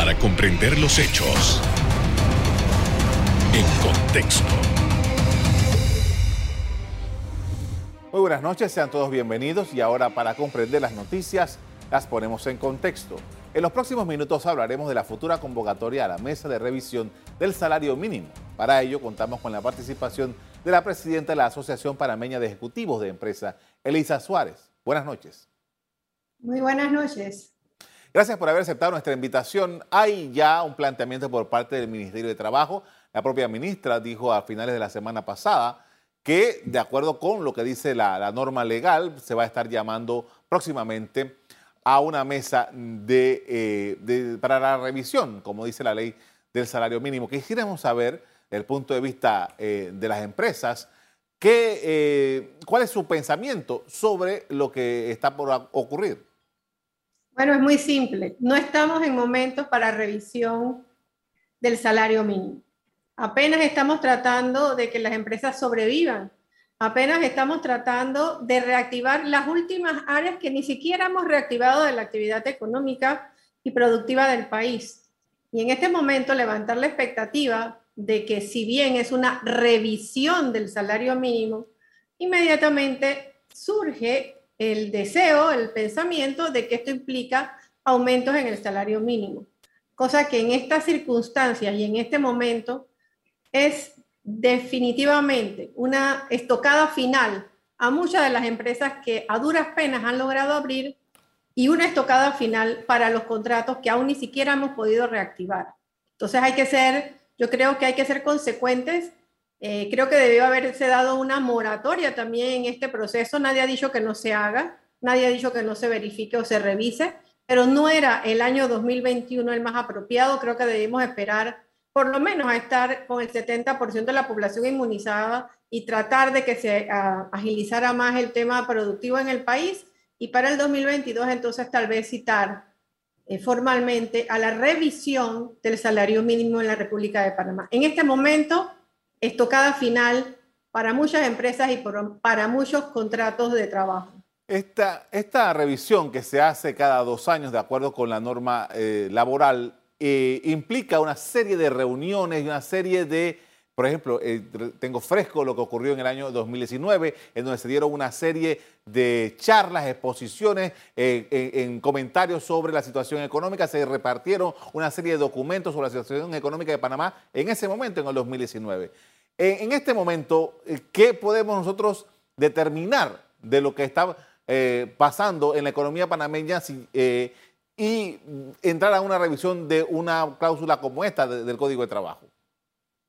para comprender los hechos en contexto. Muy buenas noches, sean todos bienvenidos y ahora para comprender las noticias las ponemos en contexto. En los próximos minutos hablaremos de la futura convocatoria a la mesa de revisión del salario mínimo. Para ello contamos con la participación de la presidenta de la Asociación Panameña de Ejecutivos de Empresa, Elisa Suárez. Buenas noches. Muy buenas noches. Gracias por haber aceptado nuestra invitación. Hay ya un planteamiento por parte del Ministerio de Trabajo. La propia ministra dijo a finales de la semana pasada que, de acuerdo con lo que dice la, norma legal, se va a estar llamando próximamente a una mesa eh, de, para la revisión, como dice la ley del salario mínimo. Quisiéramos saber, desde el punto de vista eh, de las empresas, eh, cuál es su pensamiento sobre lo que está por ocurrir. Bueno, es muy simple. No estamos en momentos para revisión del salario mínimo. Apenas estamos tratando de que las empresas sobrevivan Apenas estamos tratando de reactivar las últimas áreas que ni siquiera hemos reactivado de la actividad económica y productiva del país. Y en este momento levantar la expectativa de que si bien es una revisión del salario mínimo, inmediatamente surge el deseo, el pensamiento de que esto implica aumentos en el salario mínimo, cosa que en estas circunstancias y en este momento es definitivamente una estocada final a muchas de las empresas que a duras penas han logrado abrir y una estocada final para los contratos que aún ni siquiera hemos podido reactivar. Entonces hay que ser, yo creo que hay que ser consecuentes. Eh, creo que debió haberse dado una moratoria también en este proceso. Nadie ha dicho que no se haga, nadie ha dicho que no se verifique o se revise, pero no era el año 2021 el más apropiado. Creo que debimos esperar por lo menos a estar con el 70% de la población inmunizada y tratar de que se ah, agilizara más el tema productivo en el país. Y para el 2022 entonces tal vez citar eh, formalmente a la revisión del salario mínimo en la República de Panamá. En este momento, estocada final para muchas empresas y para muchos contratos de trabajo. Esta, revisión que se hace cada dos años de acuerdo con la norma eh, laboral eh, implica una serie de reuniones y una serie de, por ejemplo, eh, tengo fresco lo que ocurrió en el año 2019, en donde se dieron una serie de charlas, exposiciones, en, comentarios sobre la situación económica, se repartieron una serie de documentos sobre la situación económica de Panamá en ese momento, en el 2019. En, este momento, ¿qué podemos nosotros determinar de lo que está pasando en la economía panameña? Si, y entrar a una revisión de una cláusula como esta del Código de Trabajo?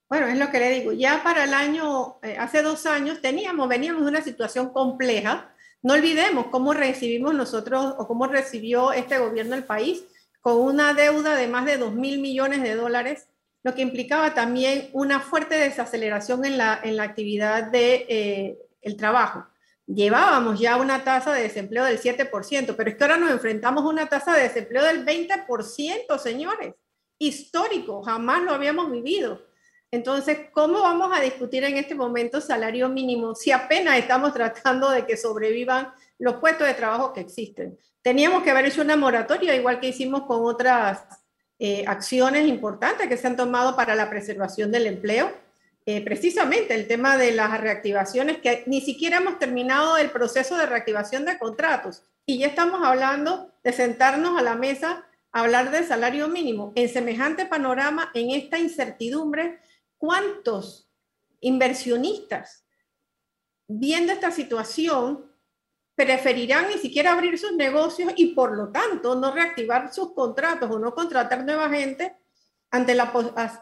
Bueno, es lo que le digo. Ya para el año, eh, hace dos años, teníamos, veníamos de una situación compleja. No olvidemos cómo recibimos nosotros o cómo recibió este gobierno el país con una deuda de más de 2 mil millones de dólares, lo que implicaba también una fuerte desaceleración en la, en la actividad del de, eh, trabajo llevábamos ya una tasa de desempleo del 7%, pero es que ahora nos enfrentamos a una tasa de desempleo del 20%, señores. Histórico, jamás lo habíamos vivido. Entonces, ¿cómo vamos a discutir en este momento salario mínimo si apenas estamos tratando de que sobrevivan los puestos de trabajo que existen? Teníamos que haber hecho una moratoria, igual que hicimos con otras eh, acciones importantes que se han tomado para la preservación del empleo eh, precisamente el tema de las reactivaciones, que ni siquiera hemos terminado el proceso de reactivación de contratos y ya estamos hablando de sentarnos a la mesa a hablar de salario mínimo. En semejante panorama, en esta incertidumbre, ¿cuántos inversionistas viendo esta situación preferirán ni siquiera abrir sus negocios y por lo tanto no reactivar sus contratos o no contratar nueva gente ante la,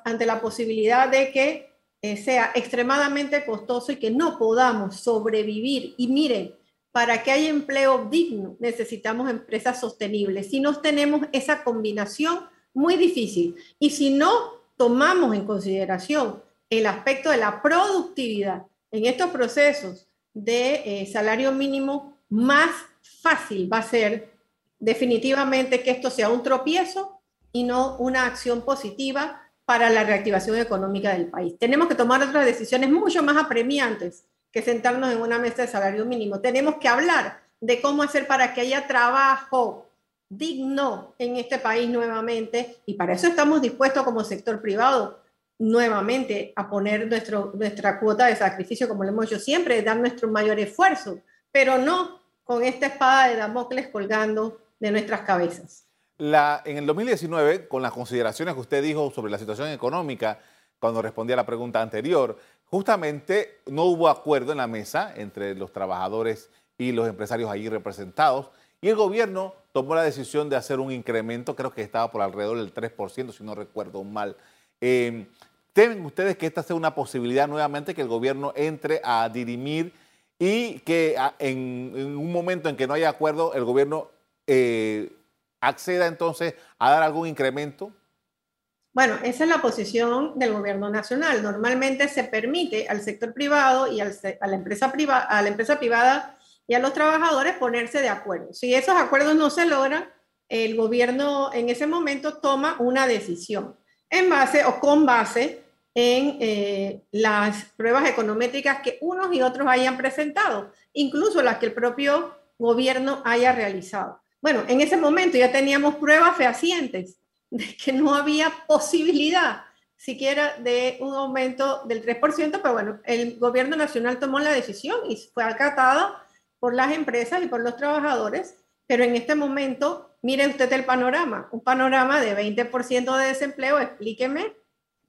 ante la posibilidad de que eh, sea extremadamente costoso y que no podamos sobrevivir. Y miren, para que haya empleo digno necesitamos empresas sostenibles. Si no tenemos esa combinación, muy difícil. Y si no tomamos en consideración el aspecto de la productividad en estos procesos de eh, salario mínimo, más fácil va a ser definitivamente que esto sea un tropiezo y no una acción positiva para la reactivación económica del país. Tenemos que tomar otras decisiones mucho más apremiantes que sentarnos en una mesa de salario mínimo. Tenemos que hablar de cómo hacer para que haya trabajo, digno en este país nuevamente y para eso estamos dispuestos como sector privado nuevamente a poner nuestro, nuestra cuota de sacrificio como lo hemos hecho siempre, dar nuestro mayor esfuerzo, pero no con esta espada de Damocles colgando de nuestras cabezas. En el 2019, con las consideraciones que usted dijo sobre la situación económica, cuando respondía a la pregunta anterior, justamente no hubo acuerdo en la mesa entre los trabajadores y los empresarios allí representados y el gobierno tomó la decisión de hacer un incremento, creo que estaba por alrededor del 3%, si no recuerdo mal. Eh, ¿Temen ustedes que esta sea una posibilidad nuevamente que el gobierno entre a dirimir y que en, un momento en que no haya acuerdo, el gobierno eh, acceda entonces a dar algún incremento? Bueno, esa es la posición del gobierno nacional. Normalmente se permite al sector privado y a, la empresa privada, a la empresa privada y a los trabajadores ponerse de acuerdo. Si esos acuerdos no se logran, el gobierno en ese momento toma una decisión en base o con base en eh, las pruebas econométricas que unos y otros hayan presentado, incluso las que el propio gobierno haya realizado. Bueno, en ese momento ya teníamos pruebas fehacientes de que no había posibilidad siquiera de un aumento del 3%, pero bueno, el gobierno nacional tomó la decisión y fue acatada por las empresas y por los trabajadores, pero en este momento, mire usted el panorama, un panorama de 20% de desempleo, explíqueme,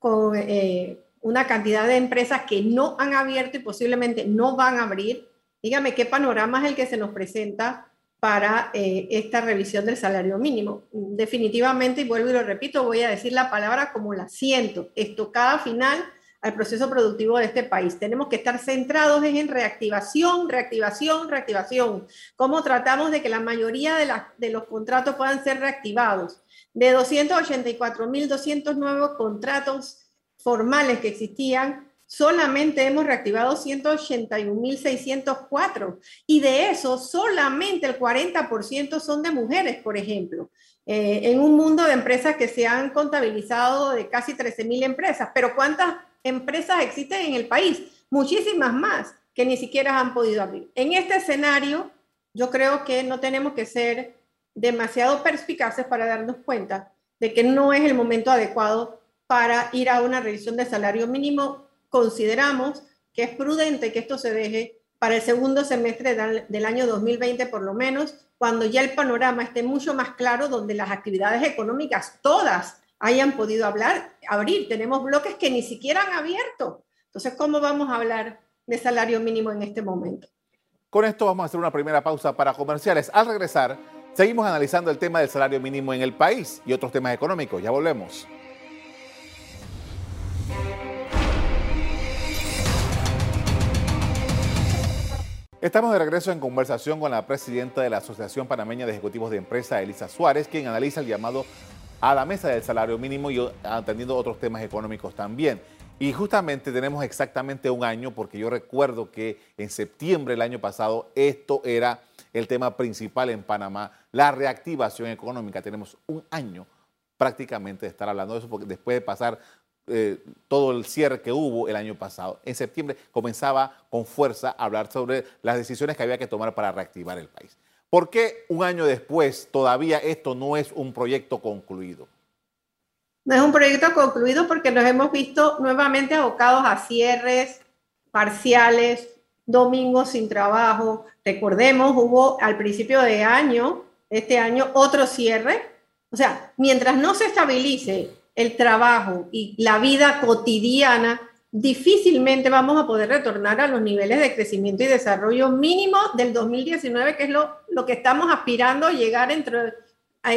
con eh, una cantidad de empresas que no han abierto y posiblemente no van a abrir. Dígame qué panorama es el que se nos presenta para eh, esta revisión del salario mínimo. Definitivamente, y vuelvo y lo repito, voy a decir la palabra como la siento, estocada final al proceso productivo de este país. Tenemos que estar centrados en reactivación, reactivación, reactivación. ¿Cómo tratamos de que la mayoría de, de los contratos puedan ser reactivados? De 284.200 nuevos contratos formales que existían, solamente hemos reactivado 181.604 y de eso solamente el 40% son de mujeres, por ejemplo. Eh, en un mundo de empresas que se han contabilizado de casi 13.000 empresas, pero ¿cuántas empresas existen en el país, muchísimas más que ni siquiera han podido abrir. En este escenario, yo creo que no tenemos que ser demasiado perspicaces para darnos cuenta de que no es el momento adecuado para ir a una revisión de salario mínimo. Consideramos que es prudente que esto se deje para el segundo semestre del año 2020 por lo menos, cuando ya el panorama esté mucho más claro, donde las actividades económicas todas hayan podido hablar, abrir. Tenemos bloques que ni siquiera han abierto. Entonces, ¿cómo vamos a hablar de salario mínimo en este momento? Con esto vamos a hacer una primera pausa para comerciales. Al regresar, seguimos analizando el tema del salario mínimo en el país y otros temas económicos. Ya volvemos. Estamos de regreso en conversación con la presidenta de la Asociación Panameña de Ejecutivos de Empresa, Elisa Suárez, quien analiza el llamado a la mesa del salario mínimo y atendiendo otros temas económicos también. Y justamente tenemos exactamente un año, porque yo recuerdo que en septiembre del año pasado esto era el tema principal en Panamá, la reactivación económica. Tenemos un año prácticamente de estar hablando de eso, porque después de pasar eh, todo el cierre que hubo el año pasado, en septiembre comenzaba con fuerza a hablar sobre las decisiones que había que tomar para reactivar el país. ¿Por qué un año después todavía esto no es un proyecto concluido? No es un proyecto concluido porque nos hemos visto nuevamente abocados a cierres parciales, domingos sin trabajo. Recordemos, hubo al principio de año, este año, otro cierre. O sea, mientras no se estabilice el trabajo y la vida cotidiana, difícilmente vamos a poder retornar a los niveles de crecimiento y desarrollo mínimo del 2019, que es lo, lo que estamos aspirando a llegar entre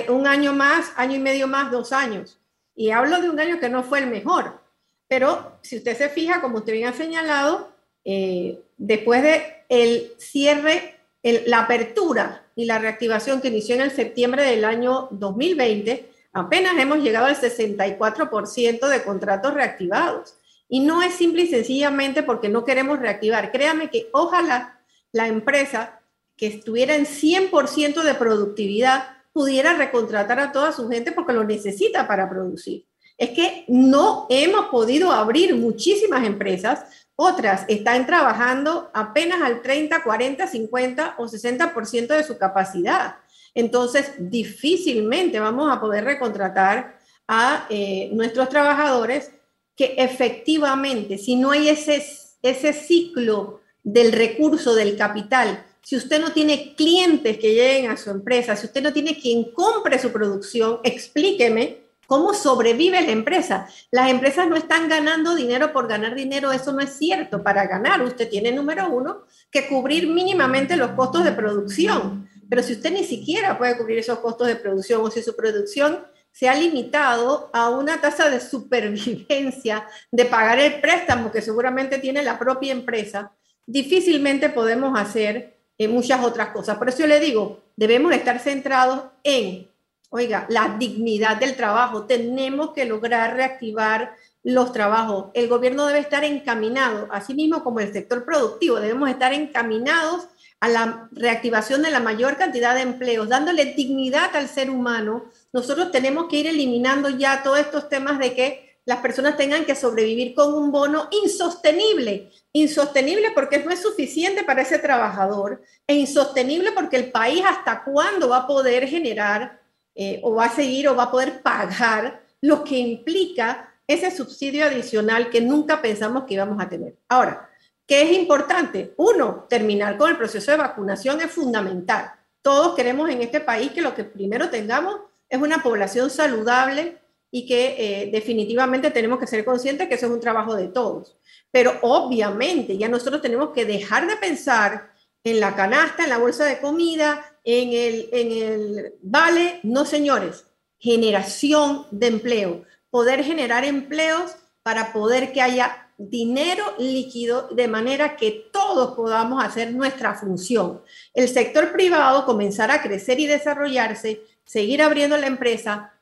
un año más, año y medio más, dos años. Y hablo de un año que no fue el mejor. Pero si usted se fija, como usted bien ha señalado, eh, después de el cierre, la apertura y la reactivación que inició en el septiembre del año 2020, apenas hemos llegado al 64% de contratos reactivados. Y no es simple y sencillamente porque no queremos reactivar. Créame que ojalá la empresa que estuviera en 100% de productividad pudiera recontratar a toda su gente porque lo necesita para producir. Es que no hemos podido abrir muchísimas empresas, otras están trabajando apenas al 30, 40, 50 o 60% de su capacidad. entonces difícilmente vamos a poder recontratar a eh, nuestros trabajadores que efectivamente, si no hay ese, ese ciclo del recurso, del capital, si usted no tiene clientes que lleguen a su empresa, si usted no tiene quien compre su producción, explíqueme cómo sobrevive la empresa. Las empresas no están ganando dinero por ganar dinero, eso no es cierto. Para ganar, usted tiene, número uno, que cubrir mínimamente los costos de producción. Pero si usted ni siquiera puede cubrir esos costos de producción o si su producción se ha limitado a una tasa de supervivencia, de pagar el préstamo que seguramente tiene la propia empresa, difícilmente podemos hacer eh, muchas otras cosas. Por eso le digo, debemos estar centrados en, oiga, la dignidad del trabajo. Tenemos que lograr reactivar los trabajos. El gobierno debe estar encaminado, así mismo como el sector productivo, debemos estar encaminados a la reactivación de la mayor cantidad de empleos, dándole dignidad al ser humano, nosotros tenemos que ir eliminando ya todos estos temas de que las personas tengan que sobrevivir con un bono insostenible. Insostenible porque no es suficiente para ese trabajador e insostenible porque el país hasta cuándo va a poder generar eh, o va a seguir o va a poder pagar lo que implica ese subsidio adicional que nunca pensamos que íbamos a tener. Ahora, ¿qué es importante? Uno, terminar con el proceso de vacunación es fundamental. Todos queremos en este país que lo que primero tengamos es una población saludable y que eh, definitivamente tenemos que ser conscientes que eso es un trabajo de todos. Pero obviamente ya nosotros tenemos que dejar de pensar en la canasta, en la bolsa de comida, en el, en el vale. No, señores, generación de empleo. Poder generar empleos para poder que haya dinero líquido de manera que todos podamos hacer nuestra función. El sector privado comenzará a crecer y desarrollarse seguir abriendo la empresa,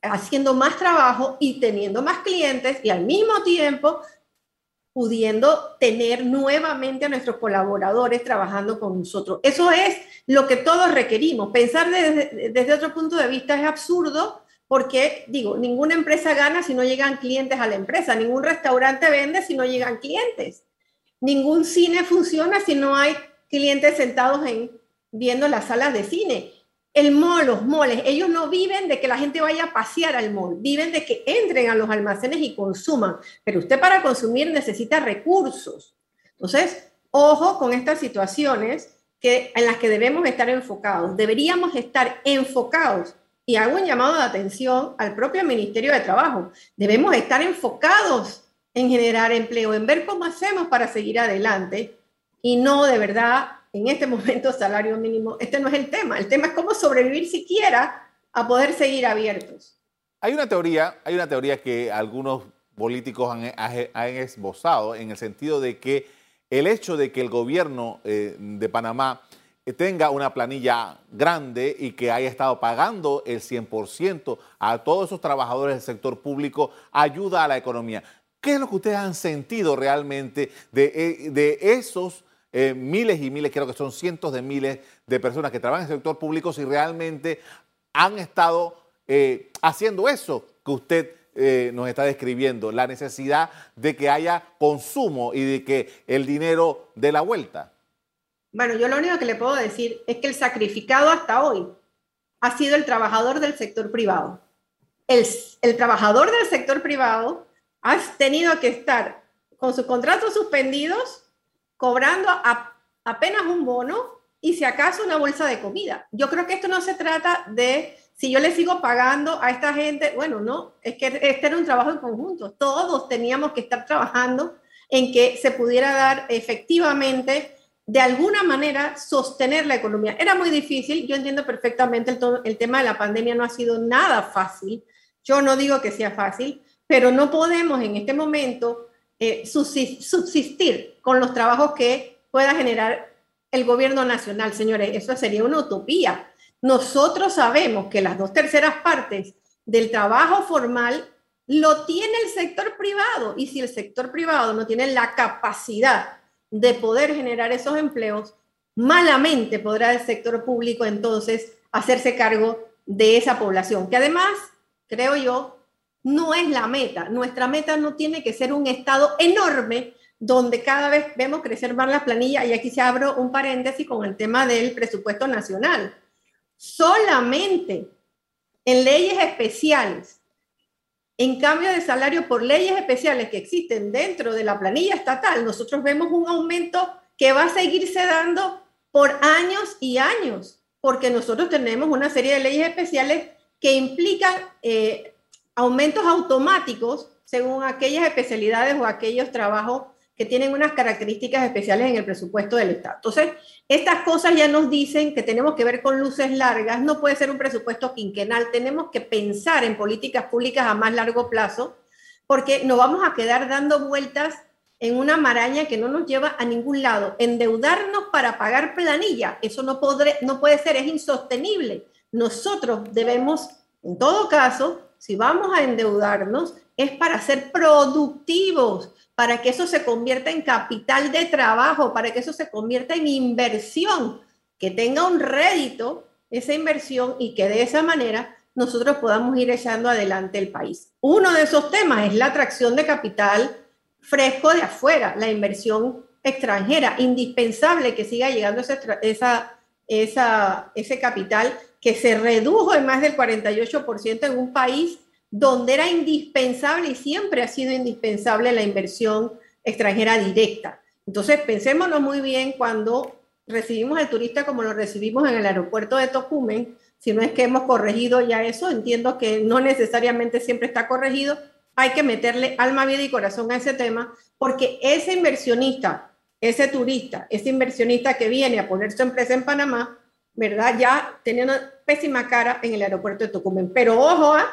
haciendo más trabajo y teniendo más clientes y al mismo tiempo pudiendo tener nuevamente a nuestros colaboradores trabajando con nosotros. Eso es lo que todos requerimos. Pensar desde, otro punto de vista es absurdo porque, digo, ninguna empresa gana si no llegan clientes a la empresa, ningún restaurante vende si no llegan clientes, ningún cine funciona si no hay clientes sentados en, viendo las salas de cine el mall, los moles, ellos no viven de que la gente vaya a pasear al mall, viven de que entren a los almacenes y consuman. Pero usted para consumir necesita recursos. Entonces, ojo con estas situaciones que, en las que debemos estar enfocados. Deberíamos estar enfocados, y hago un llamado de atención al propio Ministerio de Trabajo. Debemos estar enfocados en generar empleo, en ver cómo hacemos para seguir adelante y no de verdad en este momento salario mínimo, este no es el tema. El tema es cómo sobrevivir siquiera a poder seguir abiertos. Hay una teoría, hay una teoría que algunos políticos han, esbozado en el sentido de que el hecho de que el gobierno eh, de Panamá tenga una planilla grande y que haya estado pagando el 100% a todos esos trabajadores del sector público ayuda a la economía. ¿Qué es lo que ustedes han sentido realmente de, eh, de esos eh, miles y miles, creo que son cientos de miles de personas que trabajan en el sector público si realmente han estado eh, haciendo eso que usted eh, nos está describiendo, la necesidad de que haya consumo y de que el dinero dé la vuelta. Bueno, yo lo único que le puedo decir es que el sacrificado hasta hoy ha sido el trabajador del sector privado. El, el trabajador del sector privado ha tenido que estar con sus contratos suspendidos cobrando apenas un bono y si acaso una bolsa de comida. Yo creo que esto no se trata de si yo le sigo pagando a esta gente, bueno, no, es que este era un trabajo en conjunto. Todos teníamos que estar trabajando en que se pudiera dar efectivamente, de alguna manera, sostener la economía. Era muy difícil, yo entiendo perfectamente el, el tema de la pandemia, no ha sido nada fácil. Yo no digo que sea fácil, pero no podemos en este momento eh, subsistir con los trabajos que pueda generar el gobierno nacional, señores. Eso sería una utopía. Nosotros sabemos que las dos terceras partes del trabajo formal lo tiene el sector privado y si el sector privado no tiene la capacidad de poder generar esos empleos, malamente podrá el sector público entonces hacerse cargo de esa población, que además, creo yo, no es la meta. Nuestra meta no tiene que ser un Estado enorme donde cada vez vemos crecer más la planilla y aquí se abro un paréntesis con el tema del presupuesto nacional. solamente en leyes especiales, en cambio de salario por leyes especiales que existen dentro de la planilla estatal, nosotros vemos un aumento que va a seguirse dando por años y años, porque nosotros tenemos una serie de leyes especiales que implican eh, aumentos automáticos según aquellas especialidades o aquellos trabajos que tienen unas características especiales en el presupuesto del Estado. Entonces, estas cosas ya nos dicen que tenemos que ver con luces largas, no puede ser un presupuesto quinquenal, tenemos que pensar en políticas públicas a más largo plazo, porque nos vamos a quedar dando vueltas en una maraña que no nos lleva a ningún lado. Endeudarnos para pagar planilla, eso no, podré, no puede ser, es insostenible. Nosotros debemos, en todo caso, si vamos a endeudarnos, es para ser productivos, para que eso se convierta en capital de trabajo, para que eso se convierta en inversión, que tenga un rédito esa inversión y que de esa manera nosotros podamos ir echando adelante el país. Uno de esos temas es la atracción de capital fresco de afuera, la inversión extranjera, indispensable que siga llegando ese, esa, esa, ese capital que se redujo en más del 48% en un país donde era indispensable y siempre ha sido indispensable la inversión extranjera directa. Entonces, pensémonos muy bien cuando recibimos al turista como lo recibimos en el aeropuerto de Tocumen, si no es que hemos corregido ya eso, entiendo que no necesariamente siempre está corregido, hay que meterle alma, vida y corazón a ese tema, porque ese inversionista, ese turista, ese inversionista que viene a poner su empresa en Panamá, ¿verdad? Ya tenía una pésima cara en el aeropuerto de Tocumen. Pero ojo, ¿ah?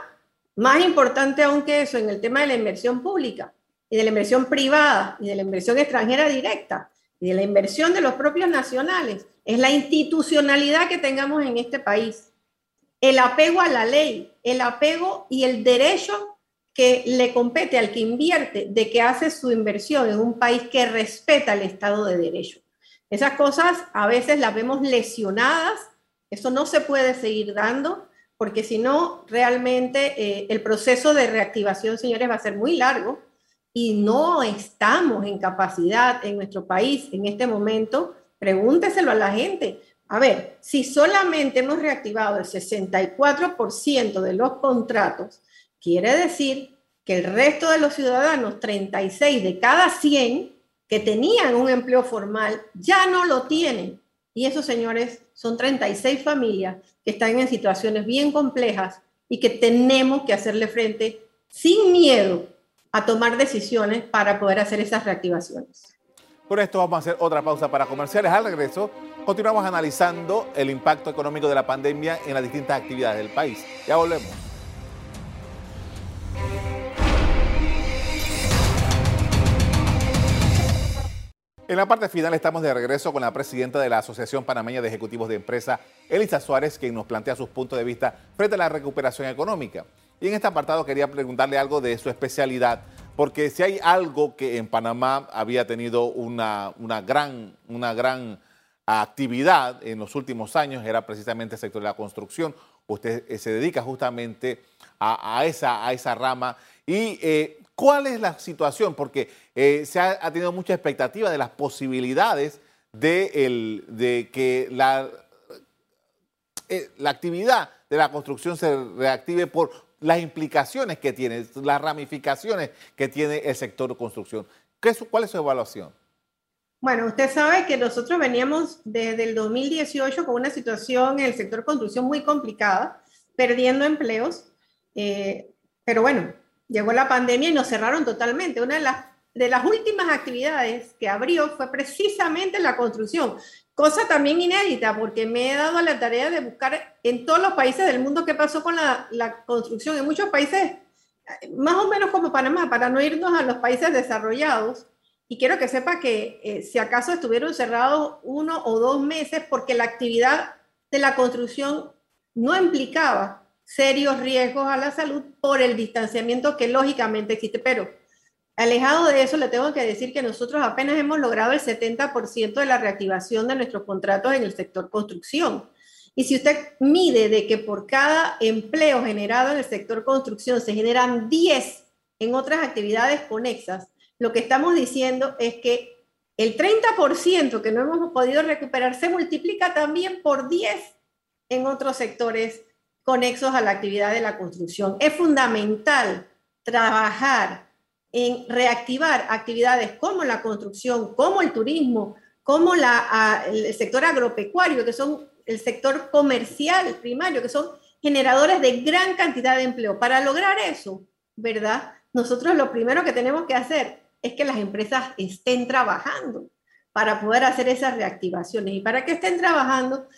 más importante aún que eso, en el tema de la inversión pública y de la inversión privada y de la inversión extranjera directa y de la inversión de los propios nacionales, es la institucionalidad que tengamos en este país. El apego a la ley, el apego y el derecho que le compete al que invierte de que hace su inversión en un país que respeta el Estado de Derecho. Esas cosas a veces las vemos lesionadas, eso no se puede seguir dando, porque si no, realmente eh, el proceso de reactivación, señores, va a ser muy largo y no estamos en capacidad en nuestro país en este momento. Pregúnteselo a la gente. A ver, si solamente hemos reactivado el 64% de los contratos, quiere decir que el resto de los ciudadanos, 36 de cada 100, que tenían un empleo formal ya no lo tienen. Y esos señores son 36 familias que están en situaciones bien complejas y que tenemos que hacerle frente sin miedo a tomar decisiones para poder hacer esas reactivaciones. Por esto vamos a hacer otra pausa para comerciales. Al regreso continuamos analizando el impacto económico de la pandemia en las distintas actividades del país. Ya volvemos. En la parte final estamos de regreso con la presidenta de la Asociación Panameña de Ejecutivos de Empresa, Elisa Suárez, quien nos plantea sus puntos de vista frente a la recuperación económica. Y en este apartado quería preguntarle algo de su especialidad, porque si hay algo que en Panamá había tenido una, gran, una gran actividad en los últimos años, era precisamente el sector de la construcción. Usted eh, se dedica justamente a, esa, a esa rama. Y eh, ¿Cuál es la situación? Porque eh, se ha, tenido mucha expectativa de las posibilidades de, que la, eh, la actividad de la construcción se reactive por las implicaciones que tiene, las ramificaciones que tiene el sector de construcción. ¿Qué ¿Cuál es su evaluación? Bueno, usted sabe que nosotros veníamos desde el 2018 con una situación en el sector construcción muy complicada, perdiendo empleos, eh, pero bueno, llegó la pandemia y nos cerraron totalmente. Una de las, de las últimas actividades que abrió fue precisamente la construcción, cosa también inédita porque me he dado la tarea de buscar en todos los países del mundo qué pasó con la, la construcción. En muchos países, más o menos como Panamá, para no irnos a los países desarrollados. Y quiero que sepa que eh, si acaso estuvieron cerrados uno o dos meses porque la actividad de la construcción no implicaba serios riesgos a la salud por el distanciamiento que lógicamente existe. Pero alejado de eso, le tengo que decir que nosotros apenas hemos logrado el 70% de la reactivación de nuestros contratos en el sector construcción. Y si usted mide de que por cada empleo generado en el sector construcción se generan 10 en otras actividades conexas, lo que estamos diciendo es que el 30% que no hemos podido recuperar se multiplica también por 10 en otros sectores conexos a la actividad de la construcción. Es fundamental trabajar en reactivar actividades como la construcción, como el turismo, como la, el sector agropecuario, que son el sector comercial primario, que son generadores de gran cantidad de empleo. Para lograr eso, ¿verdad? Nosotros lo primero que tenemos que hacer es que las empresas estén trabajando para poder hacer esas reactivaciones. Y para que estén trabajando,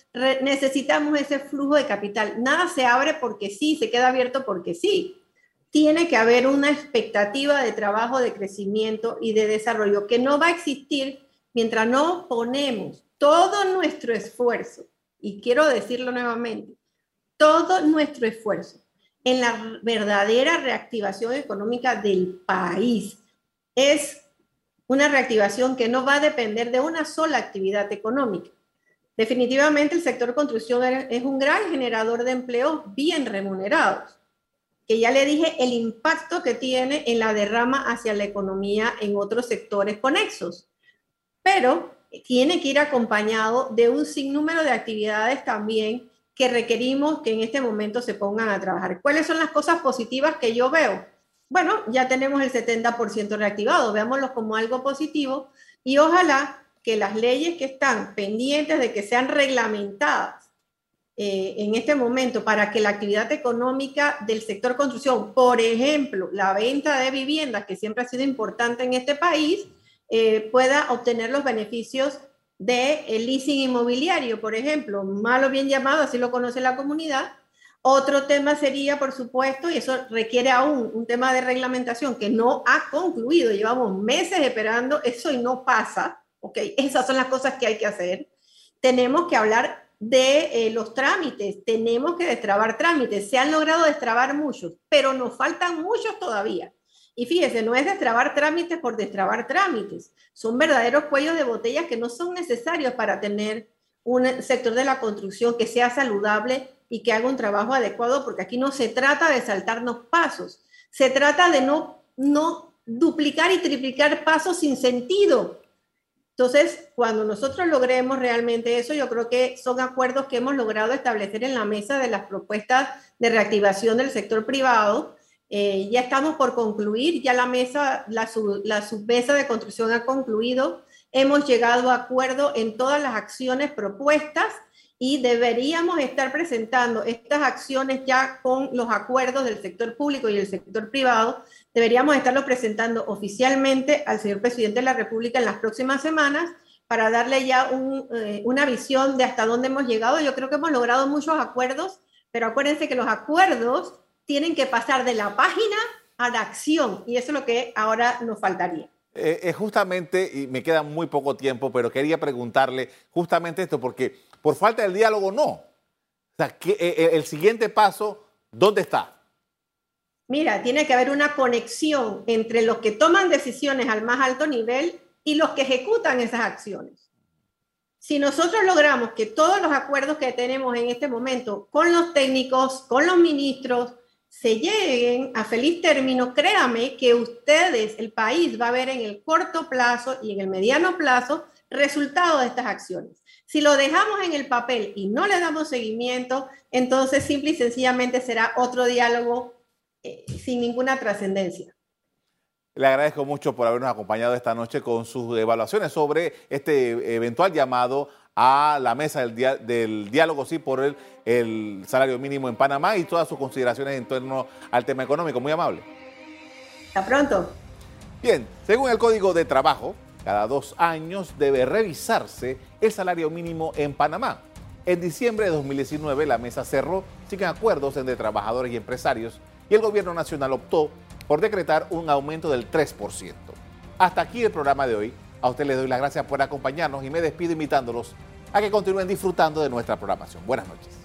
necesitamos ese flujo de capital. Nada se abre porque sí, se queda abierto porque sí. Tiene que haber una expectativa de trabajo, de crecimiento y de desarrollo que no va a existir mientras no ponemos todo nuestro esfuerzo, y quiero decirlo nuevamente, todo nuestro esfuerzo en la verdadera reactivación económica del país. Es una reactivación que no va a depender de una sola actividad económica. Definitivamente el sector construcción es un gran generador de empleos bien remunerados, que ya le dije el impacto que tiene en la derrama hacia la economía en otros sectores conexos pero tiene que ir acompañado de un sinnúmero de actividades también que requerimos que en este momento se pongan a trabajar. ¿Cuáles son las cosas positivas que yo veo? Bueno, ya tenemos el 70% reactivado, veámoslo como algo positivo y ojalá que las leyes que están pendientes de que sean reglamentadas eh, en este momento para que la actividad económica del sector construcción, por ejemplo, la venta de viviendas, que siempre ha sido importante en este país, eh, pueda obtener los beneficios del de leasing inmobiliario, por ejemplo, malo bien llamado, así lo conoce la comunidad. Otro tema sería, por supuesto, y eso requiere aún un tema de reglamentación que no ha concluido, llevamos meses esperando eso y no pasa, ¿ok? Esas son las cosas que hay que hacer. Tenemos que hablar de eh, los trámites, tenemos que destrabar trámites, se han logrado destrabar muchos, pero nos faltan muchos todavía. Y fíjese, no es destrabar trámites por destrabar trámites, son verdaderos cuellos de botella que no son necesarios para tener un sector de la construcción que sea saludable y que haga un trabajo adecuado, porque aquí no se trata de saltarnos pasos, se trata de no, no duplicar y triplicar pasos sin sentido. Entonces, cuando nosotros logremos realmente eso, yo creo que son acuerdos que hemos logrado establecer en la mesa de las propuestas de reactivación del sector privado, eh, ya estamos por concluir, ya la mesa, la, submesa de construcción ha concluido. Hemos llegado a acuerdo en todas las acciones propuestas y deberíamos estar presentando estas acciones ya con los acuerdos del sector público y el sector privado. Deberíamos estarlo presentando oficialmente al señor presidente de la República en las próximas semanas para darle ya eh, una visión de hasta dónde hemos llegado. Yo creo que hemos logrado muchos acuerdos, pero acuérdense que los acuerdos tienen que pasar de la página a la acción y eso es lo que ahora nos faltaría. Eh, eh, justamente, y me queda muy poco tiempo, pero quería preguntarle justamente esto, porque por falta del diálogo no. Sea, eh, el siguiente paso, ¿dónde está? Mira, tiene que haber una conexión entre los que toman decisiones al más alto nivel y los que ejecutan esas acciones. Si nosotros logramos que todos los acuerdos que tenemos en este momento con los técnicos, con los ministros, se lleguen a feliz término, créame que ustedes, el país, va a ver en el corto plazo y en el mediano plazo resultados de estas acciones. Si lo dejamos en el papel y no le damos seguimiento, entonces simple y sencillamente será otro diálogo eh, sin ninguna trascendencia. Le agradezco mucho por habernos acompañado esta noche con sus evaluaciones sobre este eventual llamado a la mesa del, diálogo, sí, por el, el, salario mínimo en Panamá y todas sus consideraciones en torno al tema económico. Muy amable. Hasta pronto. Bien, según el Código de Trabajo, cada dos años debe revisarse el salario mínimo en Panamá. En diciembre de 2019 la mesa cerró sin acuerdos entre trabajadores y empresarios y el gobierno nacional optó por decretar un aumento del 3%. Hasta aquí el programa de hoy. A usted les doy las gracias por acompañarnos y me despido invitándolos a que continúen disfrutando de nuestra programación. Buenas noches.